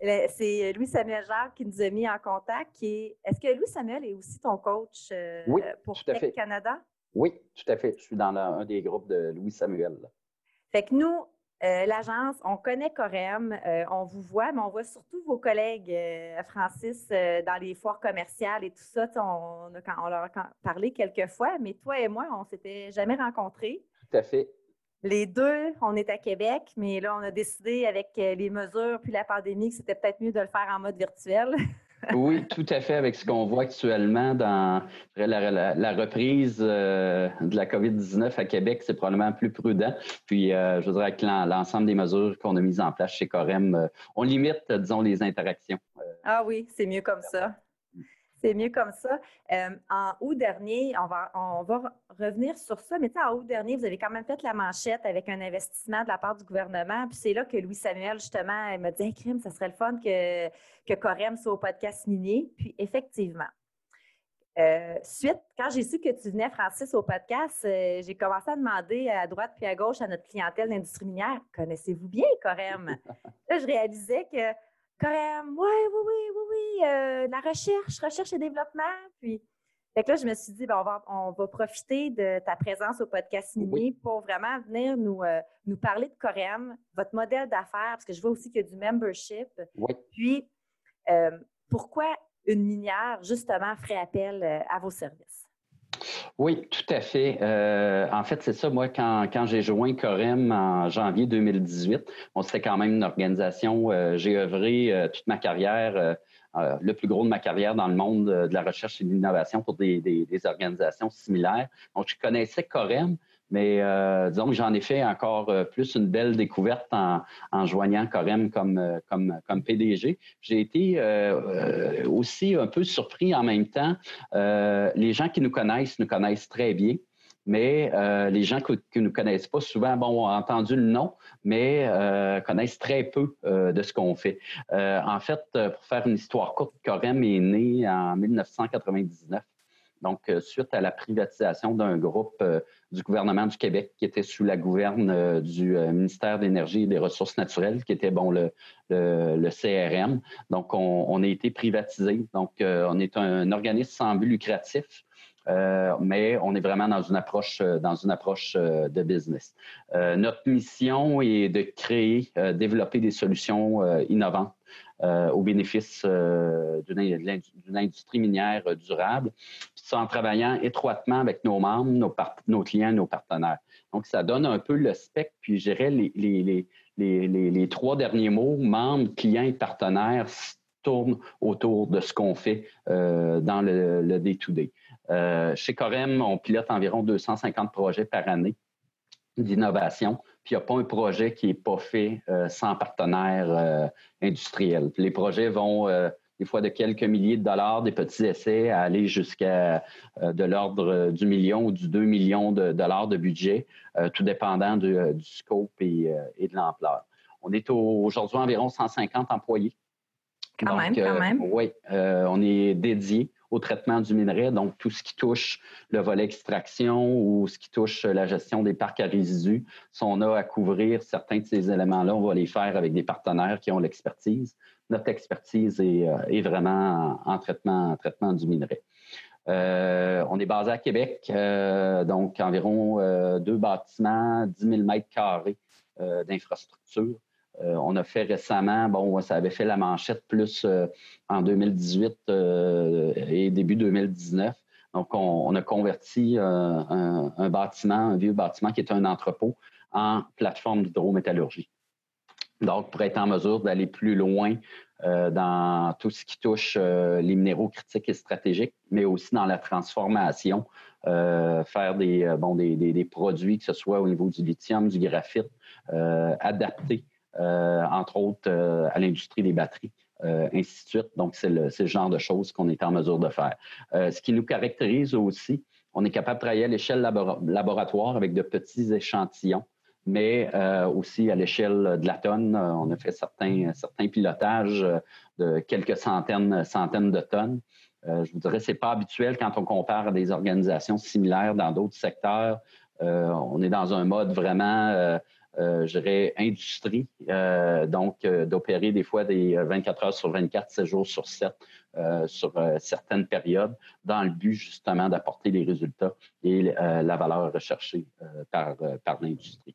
C'est Louis Samuel Jacques qui nous a mis en contact. Est-ce que Louis Samuel est aussi ton coach euh, pour Tech Canada? Oui, tout à fait. Je suis dans un des groupes de Louis Samuel. Fait que nous, euh, l'agence, on connaît Corem, euh, on vous voit, mais on voit surtout vos collègues, Francis, dans les foires commerciales et tout ça. On, on leur a parlé quelques fois, mais toi et moi, on ne s'était jamais rencontrés. Tout à fait. Les deux, on est à Québec, mais là, on a décidé avec euh, les mesures puis la pandémie que c'était peut-être mieux de le faire en mode virtuel. oui, tout à fait. Avec ce qu'on voit actuellement dans la, reprise euh, de la COVID-19 à Québec, c'est probablement plus prudent. Puis, euh, je voudrais que l'ensemble des mesures qu'on a mises en place chez Corem, on limite, disons, les interactions. ah oui, c'est mieux comme ça. C'est mieux comme ça. Euh, en août dernier, on va, revenir sur ça, mais en août dernier, vous avez quand même fait la manchette avec un investissement de la part du gouvernement. Puis c'est là que Louis Samuel, justement, m'a dit hey, Crime, ça serait le fun que, que Corem soit au podcast minier. Puis effectivement. Euh, suite, quand j'ai su que tu venais, Francis, au podcast, euh, j'ai commencé à demander à droite puis à gauche à notre clientèle d'industrie minière Connaissez-vous bien Corem Là, je réalisais que Corem, oui, oui, oui, oui, oui, euh, la recherche, recherche et développement. Puis, fait que là, je me suis dit, ben, on, va, on va profiter de ta présence au podcast Mini pour vraiment venir nous, euh, nous parler de Corem, votre modèle d'affaires, parce que je vois aussi qu'il y a du membership. Oui. Puis, euh, pourquoi une minière, justement, ferait appel à vos services? Oui, tout à fait. Euh, en fait, c'est ça, moi, quand, quand j'ai joint Corem en janvier 2018, on c'était quand même une organisation, euh, j'ai œuvré euh, toute ma carrière, le plus gros de ma carrière dans le monde de la recherche et de l'innovation pour des, des, des, organisations similaires. Donc, je connaissais Corem, mais euh, disons que j'en ai fait encore euh, plus une belle découverte en, en joignant Corem comme, euh, comme, comme PDG. J'ai été euh, aussi un peu surpris en même temps. les gens qui nous connaissent nous connaissent très bien. Mais les gens qui ne nous connaissent pas souvent, bon, ont entendu le nom, mais connaissent très peu de ce qu'on fait. en fait, pour faire une histoire courte, Corem est né en 1999. Donc, suite à la privatisation d'un groupe du gouvernement du Québec qui était sous la gouverne euh, du euh, ministère de l'Énergie et des Ressources naturelles, qui était bon le, CRM. Donc, on, a été privatisé. Donc, euh, on est un, organisme sans but lucratif. mais on est vraiment dans une approche dans une approche de business. notre mission est de créer, développer des solutions innovantes au bénéfice d'une industrie minière durable en travaillant étroitement avec nos membres, nos, nos, clients, nos partenaires. Donc, ça donne un peu le spectre, puis je dirais les, les, les, les, trois derniers mots, membres, clients et partenaires, tournent autour de ce qu'on fait euh, dans le day-to-day. Euh, chez Corem, on pilote environ 250 projets par année d'innovation. Puis il n'y a pas un projet qui n'est pas fait euh, sans partenaire industriel. les projets vont des fois de quelques milliers de dollars, des petits essais, à aller jusqu'à euh, de l'ordre du million ou du 2 millions de dollars de budget, euh, tout dépendant du, euh, scope et, de l'ampleur. On est aujourd'hui environ 150 employés. Quand même, quand même. Oui, on est dédié au traitement du minerai, donc tout ce qui touche le volet extraction ou ce qui touche la gestion des parcs à résidus. Si on a à couvrir certains de ces éléments-là, on va les faire avec des partenaires qui ont l'expertise notre expertise est, euh, vraiment en, traitement, du minerai. Euh, on est basé à Québec, euh, donc environ deux bâtiments, 10 000 mètres carrés d'infrastructure. On a fait récemment, bon, ça avait fait la manchette plus en 2018 et début 2019. Donc, on, a converti un, bâtiment, un vieux bâtiment qui est un entrepôt, en plateforme d'hydrométallurgie. Donc, pour être en mesure d'aller plus loin euh, dans tout ce qui touche euh, les minéraux critiques et stratégiques, mais aussi dans la transformation, euh, faire des, des, produits, que ce soit au niveau du lithium, du graphite, adaptés, entre autres, à l'industrie des batteries. ainsi de suite. Donc, c'est le, genre de choses qu'on est en mesure de faire. ce qui nous caractérise aussi, on est capable de travailler à l'échelle laboratoire avec de petits échantillons mais aussi à l'échelle de la tonne. On a fait certains, certains pilotages de quelques centaines, centaines de tonnes. Euh, je vous dirais, c'est pas habituel quand on compare à des organisations similaires dans d'autres secteurs. Euh, on est dans un mode vraiment, euh, je dirais, industrie, donc d'opérer des fois des 24 heures sur 24, 7 jours sur 7 sur certaines périodes, dans le but justement d'apporter les résultats et la valeur recherchée par, par l'industrie.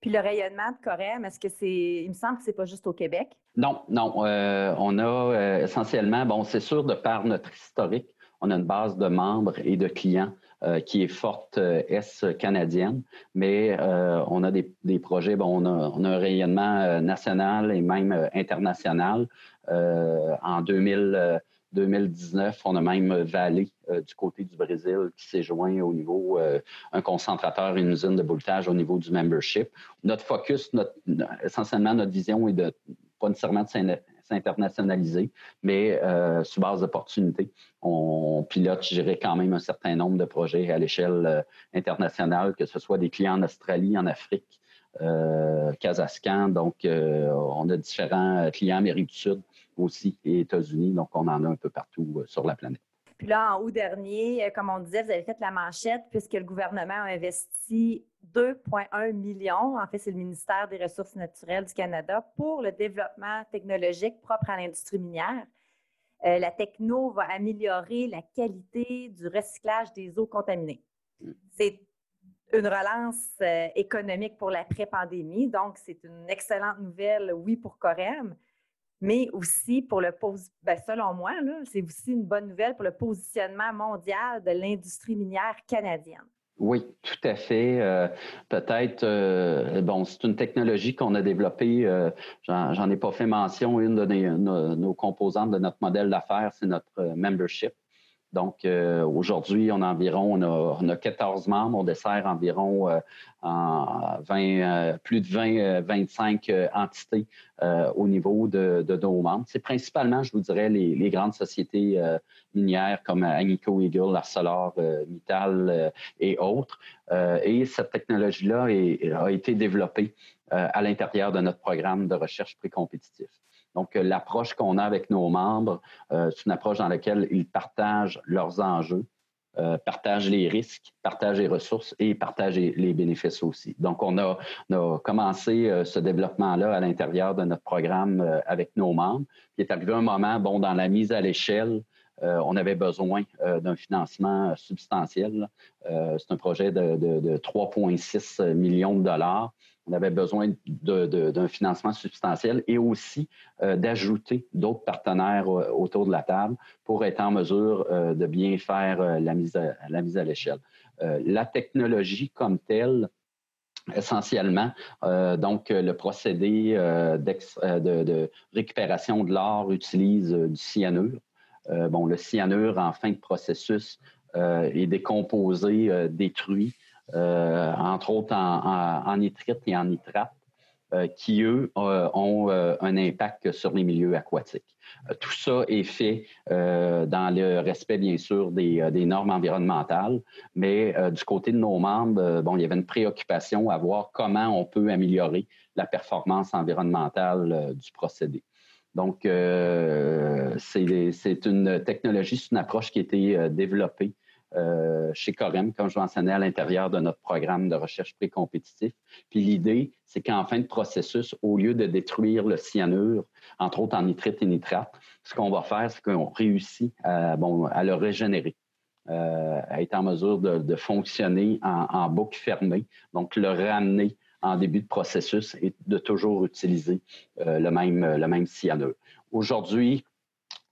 Puis le rayonnement de Corém, est-ce que c'est. Il me semble que c'est pas juste au Québec? Non, non. Euh, on a euh, essentiellement, bon, c'est sûr, de par notre historique, on a une base de membres et de clients euh, qui est forte S canadienne, mais on a des, projets, bon, on a, un rayonnement national et même international. en 2000, 2019, on a même Valley euh, du côté du Brésil qui s'est joint au niveau euh, un concentrateur, une usine de bouletage au niveau du membership. Notre focus, essentiellement, notre vision est de pas nécessairement de s'internationaliser, mais euh, sous base d'opportunités. On pilote, je quand même un certain nombre de projets à l'échelle internationale, que ce soit des clients en Australie, en Afrique, euh. Donc, on a différents clients Amérique du Sud aussi et États-Unis. Donc, on en a un peu partout euh, sur la planète. Puis là, en août dernier, euh, comme on disait, vous avez fait la manchette puisque le gouvernement a investi 2,1 millions, en fait, c'est le ministère des Ressources naturelles du Canada, pour le développement technologique propre à l'industrie minière. Euh, la techno va améliorer la qualité du recyclage des eaux contaminées. C'est une relance économique pour l'après-pandémie, donc c'est une excellente nouvelle, oui, pour Corem, mais aussi pour le ben, selon moi, c'est aussi une bonne nouvelle pour le positionnement mondial de l'industrie minière canadienne. Oui, tout à fait. Euh, peut-être, euh, bon, c'est une technologie qu'on a développée. Euh, j'en ai pas fait mention. Une de nos composantes de notre modèle d'affaires, c'est notre membership. Donc, euh, aujourd'hui, on a environ, on a, on a, 14 membres, on dessert environ euh, en 20, euh, plus de 20, 25 entités au niveau de, nos membres. C'est principalement, je vous dirais, les, les grandes sociétés minières comme Agnico Eagle, Arcelor, Mittal et autres. et cette technologie-là a été développée à l'intérieur de notre programme de recherche précompétitif. Donc, euh, l'approche qu'on a avec nos membres, euh, c'est une approche dans laquelle ils partagent leurs enjeux, euh, partagent les risques, partagent les ressources et partagent les bénéfices aussi. Donc, on a, commencé ce développement-là à l'intérieur de notre programme avec nos membres. Il est arrivé un moment, bon, dans la mise à l'échelle, on avait besoin d'un financement substantiel. c'est un projet de, de 3,6 millions de dollars on avait besoin d'un financement substantiel et aussi euh, d'ajouter d'autres partenaires euh, autour de la table pour être en mesure euh, de bien faire la mise à, l'échelle. la technologie comme telle, essentiellement, donc le procédé de, de, récupération de l'or utilise du cyanure. bon, le cyanure, en fin de processus, est décomposé, détruit entre autres en, nitrite et en nitrate, euh, qui, eux, euh, ont un impact sur les milieux aquatiques. tout ça est fait dans le respect, bien sûr, des, normes environnementales, mais du côté de nos membres, bon, il y avait une préoccupation à voir comment on peut améliorer la performance environnementale du procédé. Donc, c'est une technologie, c'est une approche qui a été développée euh, chez Corem, comme je mentionnais, à l'intérieur de notre programme de recherche précompétitif. Puis l'idée, c'est qu'en fin de processus, au lieu de détruire le cyanure, entre autres en nitrite et nitrate, ce qu'on va faire, c'est qu'on réussit à, le régénérer. Euh, à être en mesure de, fonctionner en, boucle fermée, donc le ramener en début de processus et de toujours utiliser euh, le, même, cyanure. Aujourd'hui,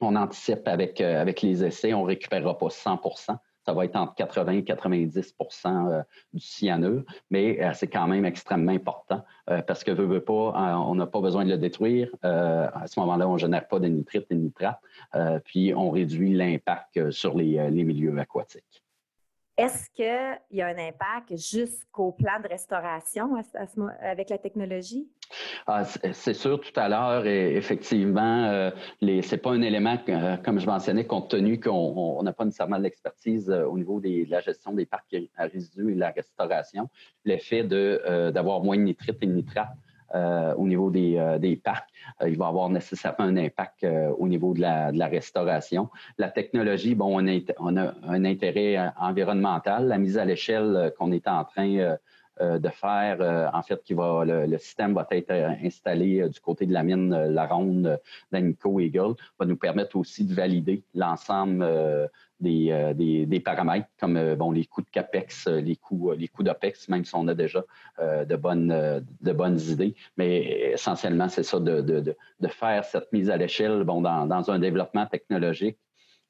on anticipe avec, avec les essais, on ne récupérera pas 100 ça va être entre 80 et 90% euh, du cyanure, mais euh, c'est quand même extrêmement important euh, parce que veut, veut pas, on n'a pas besoin de le détruire. à ce moment-là, on ne génère pas de nitrite et de nitrate, puis on réduit l'impact sur les, milieux aquatiques. Est-ce qu'il y a un impact jusqu'au plan de restauration avec la technologie? Ah, c'est sûr, tout à l'heure, effectivement, euh, ce n'est pas un élément, euh, comme je mentionnais, compte tenu qu'on n'a pas nécessairement l'expertise euh, au niveau de la gestion des parcs à résidus et de la restauration. L'effet d'avoir moins de nitrites et de nitrates euh, au niveau des, euh, des parcs. Euh, il va avoir nécessairement un impact au niveau de la, restauration. La technologie, bon, on a, on a un intérêt environnemental. La mise à l'échelle qu'on est en train de faire, en fait, qui va, le, système va être installé du côté de la mine La Ronde d'Anico Eagle, va nous permettre aussi de valider l'ensemble euh, des, des, paramètres comme euh, bon, les coûts de CAPEX, euh, les coûts, les coûts d'OPEX, même si on a déjà de, bonnes, de bonnes idées. Mais essentiellement, c'est ça, de, de, de, faire cette mise à l'échelle bon, dans, dans un développement technologique,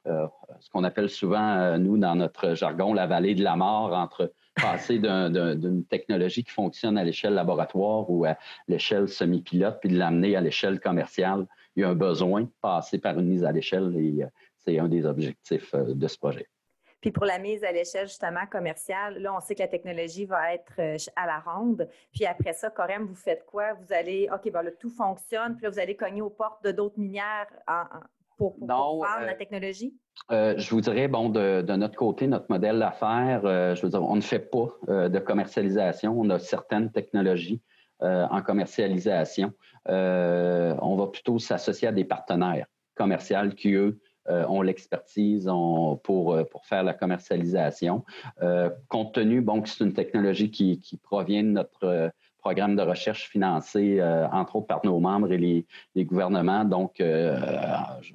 ce qu'on appelle souvent, nous, dans notre jargon, la vallée de la mort entre passer d'une technologie qui fonctionne à l'échelle laboratoire ou à l'échelle semi-pilote, puis de l'amener à l'échelle commerciale. Il y a un besoin de passer par une mise à l'échelle c'est un des objectifs euh, de ce projet. Puis pour la mise à l'échelle justement commerciale, là, on sait que la technologie va être euh, à la ronde. Puis après ça, Corem, vous faites quoi? Vous allez, OK, ben là, tout fonctionne, puis là, vous allez cogner aux portes de d'autres minières pour, pour, la euh, technologie? je vous dirais, bon, de, notre côté, notre modèle d'affaires, je veux dire, on ne fait pas de commercialisation. On a certaines technologies en commercialisation. on va plutôt s'associer à des partenaires commerciaux qui, eux, euh, ont l'expertise pour, euh, pour faire la commercialisation. Euh, compte tenu, bon, que c'est une technologie qui, provient de notre programme de recherche financé, entre autres par nos membres et les, gouvernements. Donc,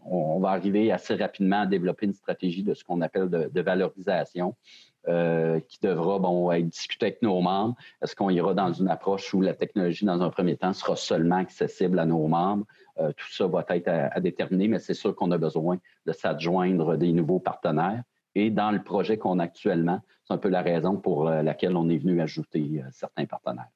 on, va arriver assez rapidement à développer une stratégie de ce qu'on appelle de valorisation. Qui devra bon, être discutée avec nos membres. Est-ce qu'on ira dans une approche où la technologie, dans un premier temps, sera seulement accessible à nos membres? Euh, tout ça va être à, déterminer, mais c'est sûr qu'on a besoin de s'adjoindre des nouveaux partenaires. Et dans le projet qu'on a actuellement, c'est un peu la raison pour euh, laquelle on est venu ajouter euh, certains partenaires.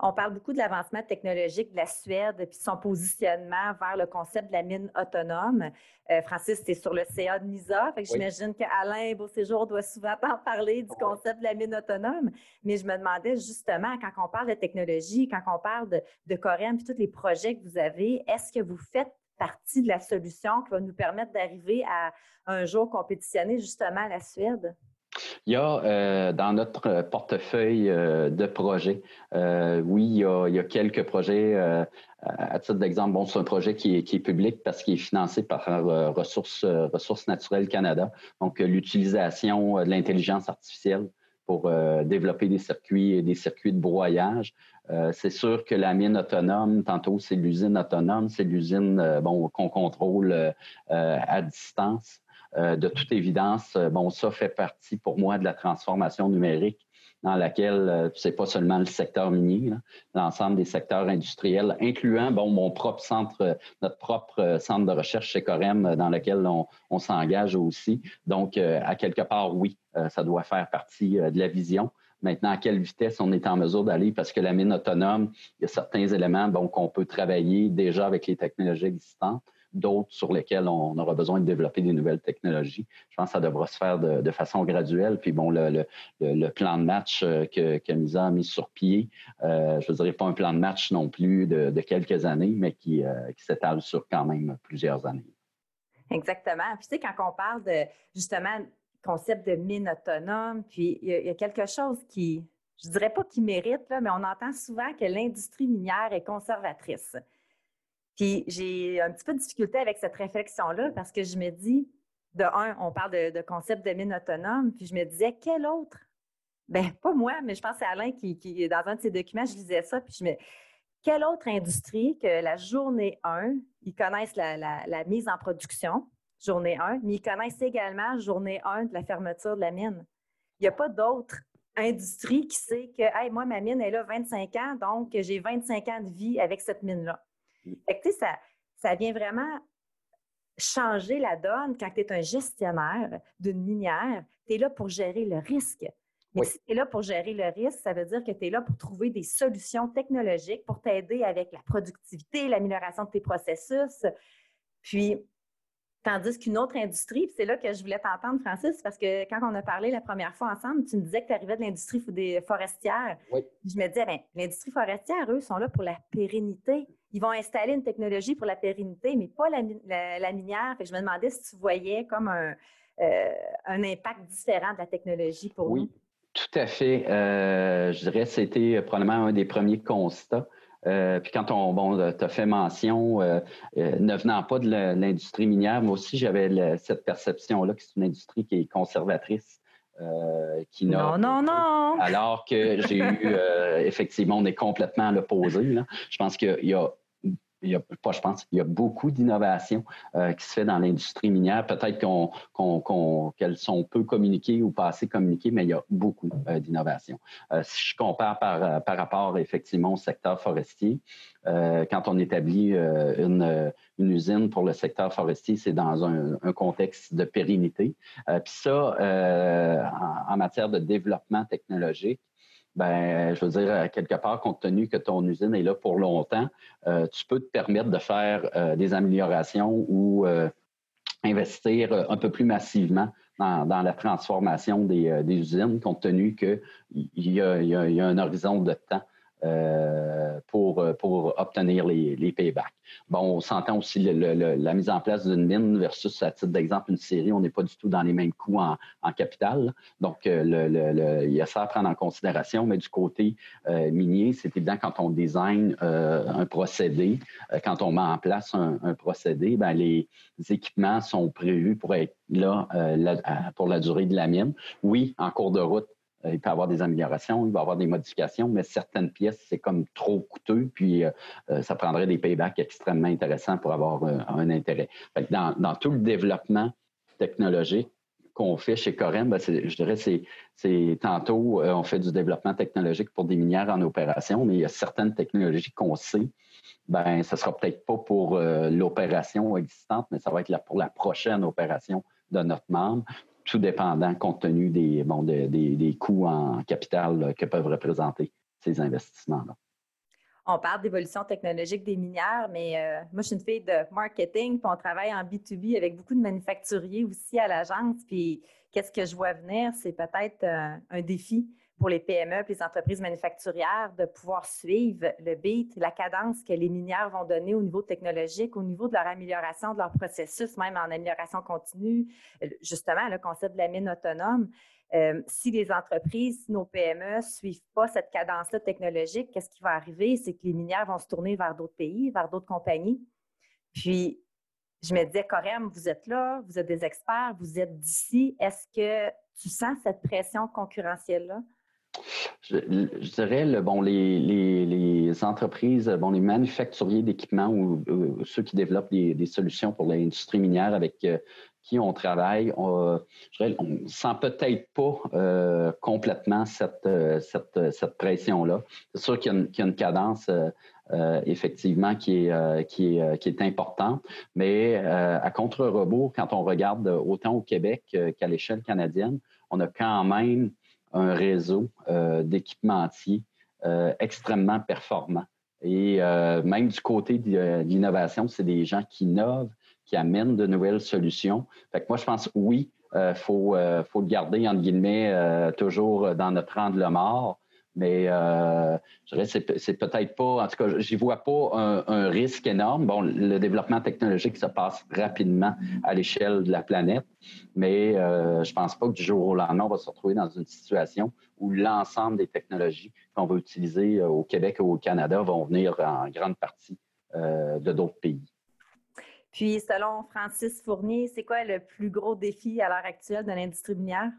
On parle beaucoup de l'avancement technologique de la Suède puis son positionnement vers le concept de la mine autonome. Euh, Francis, tu es sur le CA de NISA, fait que j'imagine qu'Alain Beauséjour doit souvent en parler du concept de la mine autonome. Mais je me demandais justement, quand on parle de technologie, quand on parle de, de Corem puis tous les projets que vous avez, est-ce que vous faites partie de la solution qui va nous permettre d'arriver à un jour compétitionner justement la Suède? Il y a euh, dans notre portefeuille euh, de projets, euh, oui, il y, a, quelques projets. à titre d'exemple, bon, c'est un projet qui est, public parce qu'il est financé par Ressources, Ressources naturelles Canada. Donc, l'utilisation de l'intelligence artificielle pour développer des circuits, des circuits de broyage. c'est sûr que la mine autonome, tantôt c'est l'usine autonome, c'est l'usine bon, qu'on contrôle à distance. Euh, de toute évidence, euh, bon, ça fait partie pour moi de la transformation numérique dans laquelle euh, c'est pas seulement le secteur minier, l'ensemble des secteurs industriels, incluant bon mon propre centre, notre propre centre de recherche chez Corem, dans lequel on, s'engage aussi. Donc, à quelque part, oui, ça doit faire partie de la vision. Maintenant, à quelle vitesse on est en mesure d'aller, parce que la mine autonome, il y a certains éléments bon, qu'on peut travailler déjà avec les technologies existantes d'autres sur lesquels on aura besoin de développer des nouvelles technologies. Je pense que ça devra se faire de, façon graduelle. Puis bon, le, plan de match euh, que, Misa a mis sur pied, euh, je ne dirais pas un plan de match non plus de, quelques années, mais qui, euh, qui s'étale sur quand même plusieurs années. Exactement. Puis tu sais, quand on parle de justement concept de mine autonome, puis il y, a quelque chose qui, je dirais pas qui mérite, mais on entend souvent que l'industrie minière est conservatrice. Puis j'ai un petit peu de difficulté avec cette réflexion-là parce que je me dis, de un, on parle de, concept de mine autonome, puis je me disais, quel autre? Ben, pas moi, mais je pense c'est Alain qui, dans un de ses documents, je lisais ça, puis je me quelle autre industrie que la journée 1, ils connaissent la, la mise en production, journée 1, mais ils connaissent également journée 1 de la fermeture de la mine. Il n'y a pas d'autre industrie qui sait que, hey, moi, ma mine est là 25 ans, donc j'ai 25 ans de vie avec cette mine-là ça, ça vient vraiment changer la donne quand tu es un gestionnaire d'une minière. Tu es là pour gérer le risque. Mais si tu es là pour gérer le risque, ça veut dire que tu es là pour trouver des solutions technologiques pour t'aider avec la productivité, l'amélioration de tes processus. Puis, Tandis qu'une autre industrie, c'est là que je voulais t'entendre, Francis, parce que quand on a parlé la première fois ensemble, tu me disais que tu arrivais de l'industrie des forestières. Oui. Je me disais, bien, l'industrie forestière, eux, sont là pour la pérennité. Ils vont installer une technologie pour la pérennité, mais pas la, minière. je me demandais si tu voyais comme un, euh, un impact différent de la technologie pour oui. nous. Tout à fait. Euh, je dirais que c'était probablement un des premiers constats. Euh, puis quand on bon, euh, as fait mention, euh, ne venant pas de l'industrie minière, moi aussi j'avais cette perception-là que c'est une industrie qui est conservatrice. qui non, non, non. Alors que j'ai eu, effectivement, on est complètement à l'opposé. Je pense qu'il y a il y a, pas, je pense, il y a beaucoup d'innovation euh, qui se fait dans l'industrie minière. Peut-être qu'elles sont peu communiquées ou pas assez communiquées, mais il y a beaucoup euh, d'innovation. Euh, si je compare par, par rapport effectivement au secteur forestier, quand on établit une, usine pour le secteur forestier, c'est dans un, contexte de pérennité. Puis ça, en, matière de développement technologique, ben, je veux dire, quelque part, compte tenu que ton usine est là pour longtemps, euh, tu peux te permettre de faire euh, des améliorations ou euh, investir un peu plus massivement dans, la transformation des, usines, compte tenu qu'il y, a un horizon de temps. euh, pour, euh, pour obtenir les, les paybacks. Bon, on s'entend aussi la mise en place d'une mine versus, à titre d'exemple, une série, on n'est pas du tout dans les mêmes coûts en, capital. Donc, euh, le, il y a ça à prendre en considération, mais du côté minier, c'est évident quand on design un procédé, quand on met en place un, procédé, ben, les équipements sont prévus pour être là pour la durée de la mine. Oui, en cours de route, euh, il peut y avoir des améliorations, il va y avoir des modifications, mais certaines pièces, c'est comme trop coûteux, puis euh, euh, ça prendrait des paybacks extrêmement intéressants pour avoir un intérêt. dans, tout le développement technologique qu'on fait chez Corem, ben, je dirais c'est c'est tantôt on fait du développement technologique pour des minières en opération, mais il y a certaines technologies qu'on sait, ben ça sera peut-être pas pour l'opération existante, mais ça va être pour la prochaine opération de notre membre tout dépendant compte tenu des, bon, des, coûts en capital que peuvent représenter ces investissements-là. On parle d'évolution technologique des minières, mais euh, moi, je suis une fille de marketing, puis on travaille en B2B avec beaucoup de manufacturiers aussi à l'agence. Puis, qu'est-ce que je vois venir? C'est peut-être euh, un défi pour les PME les entreprises manufacturières de pouvoir suivre le beat, la cadence que les minières vont donner au niveau technologique, au niveau de leur amélioration de leur processus, même en amélioration continue, justement, le concept de la mine autonome. Euh, si les entreprises, nos PME ne suivent pas cette cadence-là technologique, qu'est-ce qui va arriver? C'est que les minières vont se tourner vers d'autres pays, vers d'autres compagnies. Puis, je me disais, Corem, vous êtes là, vous êtes des experts, vous êtes d'ici. Est-ce que tu sens cette pression concurrentielle-là? Je, dirais, les, entreprises, bon, les manufacturiers d'équipements ou, ceux qui développent des, solutions pour l'industrie minière avec euh, qui on travaille, on, ne sent peut-être pas euh, complètement cette, euh, cette, pression-là. C'est sûr qu'il y, a une cadence effectivement qui est, importante, mais à contre-rebours, quand on regarde autant au Québec qu'à l'échelle canadienne, on a quand même un réseau euh, d'équipementiers euh, extrêmement performant. Et euh, même du côté de, l'innovation, c'est des gens qui innovent, qui amènent de nouvelles solutions. Fait que moi, je pense, oui, il faut, faut le garder, entre guillemets, toujours dans notre angle mort. Mais euh, je dirais c'est, c'est peut-être pas, en tout cas, j'y vois pas un, risque énorme. Bon, le développement technologique se passe rapidement à l'échelle de la planète, mais euh, je pense pas que du jour au lendemain, on va se retrouver dans une situation où l'ensemble des technologies qu'on va utiliser euh, au Québec ou au Canada vont venir en grande partie de d'autres pays. Puis, selon Francis Fournier, c'est quoi le plus gros défi à l'heure actuelle de l'industrie minière?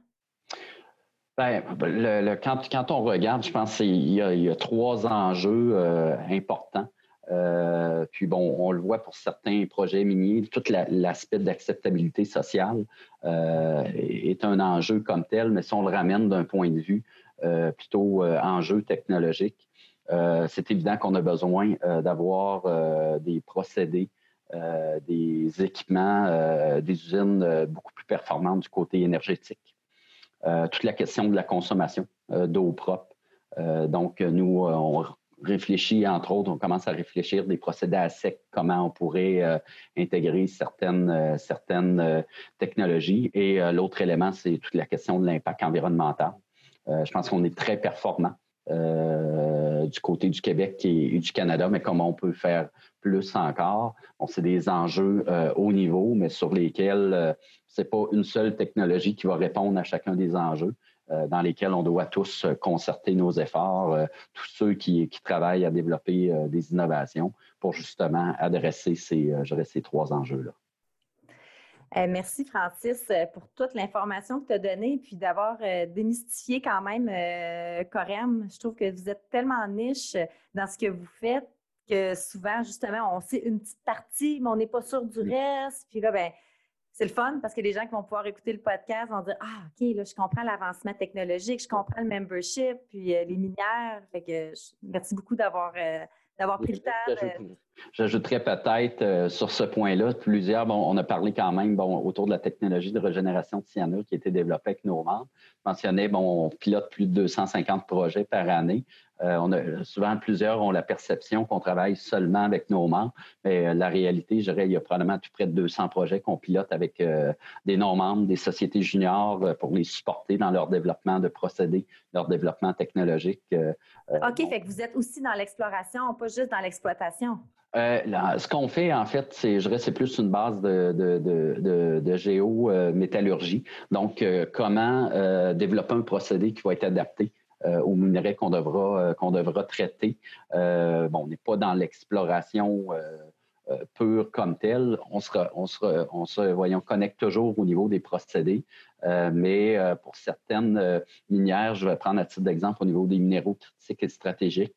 Ben, le, quand, quand, on regarde, je pense qu'il y, y, a trois enjeux euh, importants. Euh, puis bon, on le voit pour certains projets miniers, tout l'aspect d'acceptabilité sociale euh, est un enjeu comme tel, mais si on le ramène d'un point de vue euh, plutôt euh, enjeu technologique, c'est évident qu'on a besoin d'avoir des procédés, des équipements, des usines beaucoup plus performantes du côté énergétique. Euh, toute la question de la consommation euh, d'eau propre. Euh, donc, nous, on réfléchit, entre autres, on commence à réfléchir des procédés à sec, comment on pourrait intégrer certaines, certaines technologies. Et l'autre élément, c'est toute la question de l'impact environnemental. je pense qu'on est très performant du côté du Québec et, du Canada, mais comment on peut faire plus encore. Bon, c'est des enjeux haut niveau, mais sur lesquels c'est pas une seule technologie qui va répondre à chacun des enjeux. Euh, dans lesquels on doit tous euh, concerter nos efforts, euh, tous ceux qui, travaillent à développer des innovations pour justement adresser ces, ces trois enjeux-là. merci Francis pour toute l'information que tu as donnée puis d'avoir démystifié quand même Corem. Je trouve que vous êtes tellement niche dans ce que vous faites que souvent, justement, on sait une petite partie, mais on n'est pas sûr du mm. reste. Puis là, ben, c'est le fun parce que les gens qui vont pouvoir écouter le podcast vont dire Ah, OK, là, je comprends l'avancement technologique, je comprends le membership, puis euh, les minières. Fait que merci beaucoup d'avoir euh, d'avoir pris le temps. J'ajouterais peut-être euh, sur ce point-là, plusieurs, bon, on a parlé quand même bon, autour de la technologie de régénération de cyanure qui a été développée avec nos membres. Je mentionnais, bon, on pilote plus de 250 projets par année. Euh, on a, souvent, plusieurs ont la perception qu'on travaille seulement avec nos membres, mais euh, la réalité, je dirais, il y a probablement tout près de 200 projets qu'on pilote avec euh, des non-membres, des sociétés juniors pour les supporter dans leur développement de procédés, leur développement technologique. OK, fait que vous êtes aussi dans l'exploration, pas juste dans l'exploitation. ce qu'on fait, en fait, c'est, je dirais, c'est plus une base de, de, de, de géométallurgie. Donc, comment développer un procédé qui va être adapté aux minerais qu'on devra, euh, qu'on devra traiter. Euh, on n'est pas dans l'exploration pure comme telle. On se, connecte toujours au niveau des procédés. mais pour certaines minières, je vais prendre à titre d'exemple au niveau des minéraux critiques et stratégiques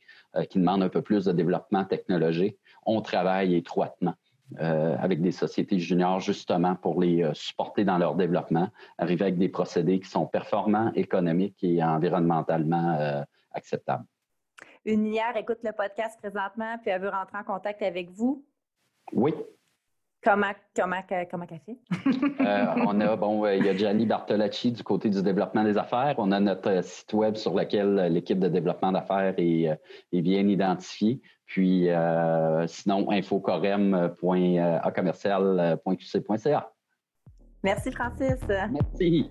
qui demandent un peu plus de développement technologique, on travaille étroitement euh, avec des sociétés juniors justement pour les euh, supporter dans leur développement, arriver avec des procédés qui sont performants, économiques et environnementalement euh, acceptables. Une hier écoute le podcast présentement, puis elle veut rentrer en contact avec vous. Oui. Comment, comment, comment qu'elle fait? on a, bon, il y a Gianni Bartolacci du côté du développement des affaires. On a notre site web sur lequel l'équipe de développement d'affaires est, est, bien identifiée. Puis euh, sinon, infocorem.acommercial.qc.ca. Merci, Francis. Merci.